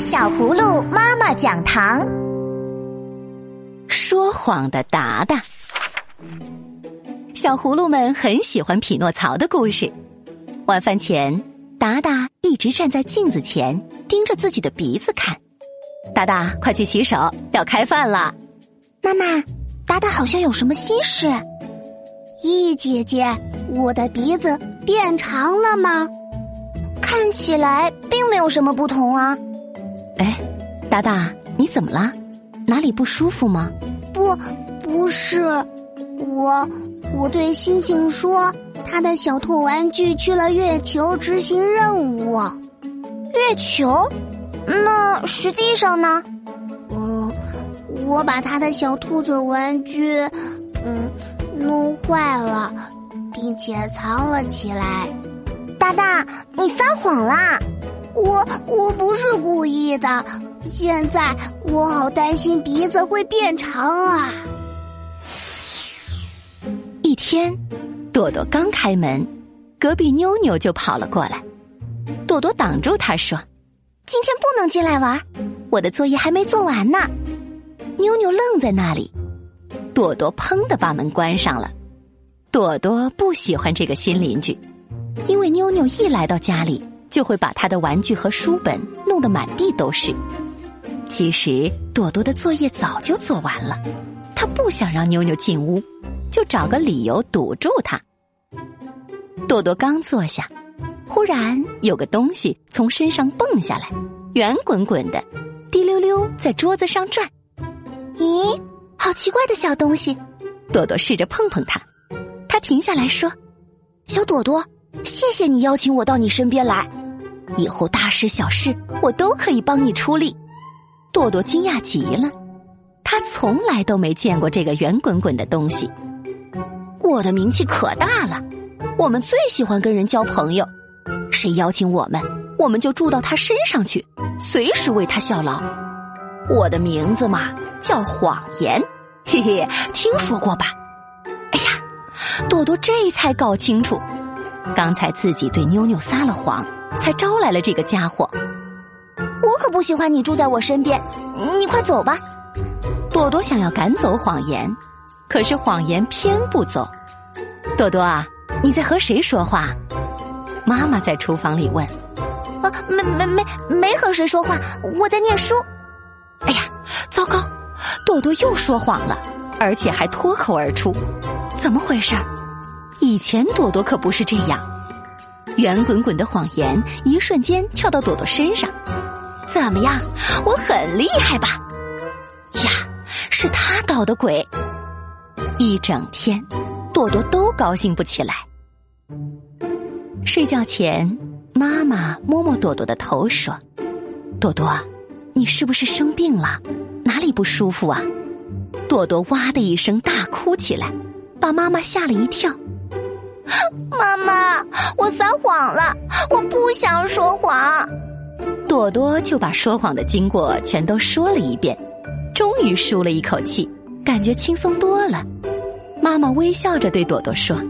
小葫芦妈妈讲堂，说谎的达达。小葫芦们很喜欢匹诺曹的故事。晚饭前，达达一直站在镜子前，盯着自己的鼻子看。达达，快去洗手，要开饭了。妈妈，达达好像有什么心事。咦，姐姐，我的鼻子变长了吗？看起来并没有什么不同啊。哎，达达，你怎么了？哪里不舒服吗？不，不是，我我对星星说，他的小兔玩具去了月球执行任务。月球？那实际上呢？嗯，我把他的小兔子玩具，嗯，弄坏了，并且藏了起来。达达，你撒谎啦！我我不是故意的，现在我好担心鼻子会变长啊！一天，朵朵刚开门，隔壁妞妞就跑了过来。朵朵挡住她说：“今天不能进来玩，我的作业还没做完呢。”妞妞愣在那里，朵朵砰的把门关上了。朵朵不喜欢这个新邻居，因为妞妞一来到家里。就会把他的玩具和书本弄得满地都是。其实朵朵的作业早就做完了，他不想让妞妞进屋，就找个理由堵住他。朵朵刚坐下，忽然有个东西从身上蹦下来，圆滚滚的，滴溜溜在桌子上转。咦，好奇怪的小东西！朵朵试着碰碰它，它停下来说：“小朵朵，谢谢你邀请我到你身边来。”以后大事小事我都可以帮你出力。朵朵惊讶极了，她从来都没见过这个圆滚滚的东西。我的名气可大了，我们最喜欢跟人交朋友，谁邀请我们，我们就住到他身上去，随时为他效劳。我的名字嘛叫谎言，嘿嘿，听说过吧？哎呀，朵朵这才搞清楚，刚才自己对妞妞撒了谎。才招来了这个家伙，我可不喜欢你住在我身边，你快走吧。朵朵想要赶走谎言，可是谎言偏不走。朵朵啊，你在和谁说话？妈妈在厨房里问。啊，没没没没和谁说话，我在念书。哎呀，糟糕，朵朵又说谎了，而且还脱口而出，怎么回事？以前朵朵可不是这样。圆滚滚的谎言一瞬间跳到朵朵身上，怎么样？我很厉害吧？呀，是他捣的鬼！一整天，朵朵都高兴不起来。睡觉前，妈妈摸摸朵朵的头说：“朵朵，你是不是生病了？哪里不舒服啊？”朵朵哇的一声大哭起来，把妈妈吓了一跳。妈妈，我撒谎了，我不想说谎。朵朵就把说谎的经过全都说了一遍，终于舒了一口气，感觉轻松多了。妈妈微笑着对朵朵说：“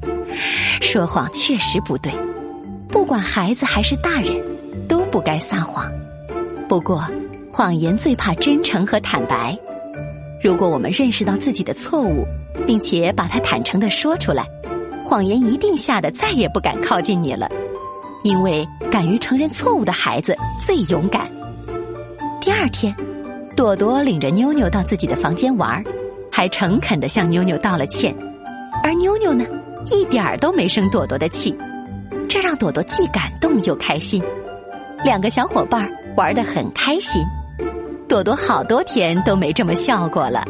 说谎确实不对，不管孩子还是大人，都不该撒谎。不过，谎言最怕真诚和坦白。如果我们认识到自己的错误，并且把它坦诚的说出来。”谎言一定吓得再也不敢靠近你了，因为敢于承认错误的孩子最勇敢。第二天，朵朵领着妞妞到自己的房间玩，还诚恳的向妞妞道了歉，而妞妞呢，一点儿都没生朵朵的气，这让朵朵既感动又开心。两个小伙伴玩的很开心，朵朵好多天都没这么笑过了。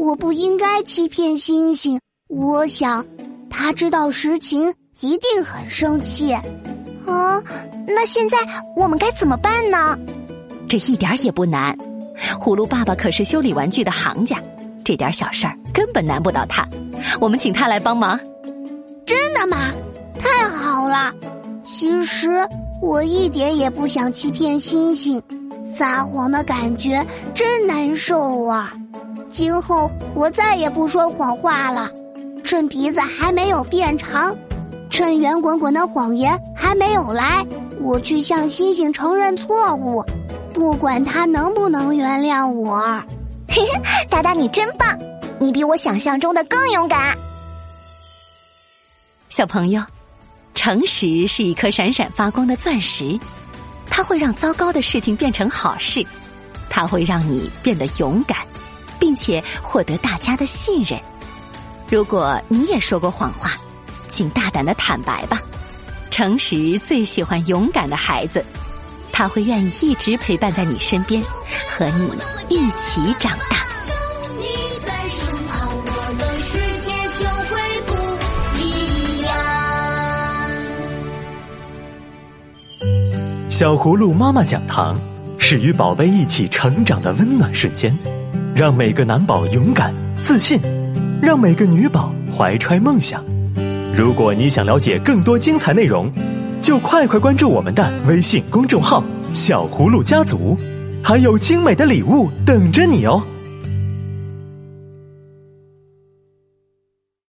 我不应该欺骗星星。我想，他知道实情，一定很生气。啊，那现在我们该怎么办呢？这一点也不难。葫芦爸爸可是修理玩具的行家，这点小事儿根本难不倒他。我们请他来帮忙。真的吗？太好了！其实我一点也不想欺骗星星，撒谎的感觉真难受啊。今后我再也不说谎话了，趁鼻子还没有变长，趁圆滚滚的谎言还没有来，我去向星星承认错误，不管他能不能原谅我。嘿嘿，达达你真棒，你比我想象中的更勇敢。小朋友，诚实是一颗闪闪发光的钻石，它会让糟糕的事情变成好事，它会让你变得勇敢，并且获得大家的信任。如果你也说过谎话，请大胆的坦白吧。诚实最喜欢勇敢的孩子，他会愿意一直陪伴在你身边，和你一起长大。小葫芦妈妈讲堂是与宝贝一起成长的温暖瞬间，让每个男宝勇敢自信，让每个女宝怀揣梦想。如果你想了解更多精彩内容，就快快关注我们的微信公众号“小葫芦家族”，还有精美的礼物等着你哦。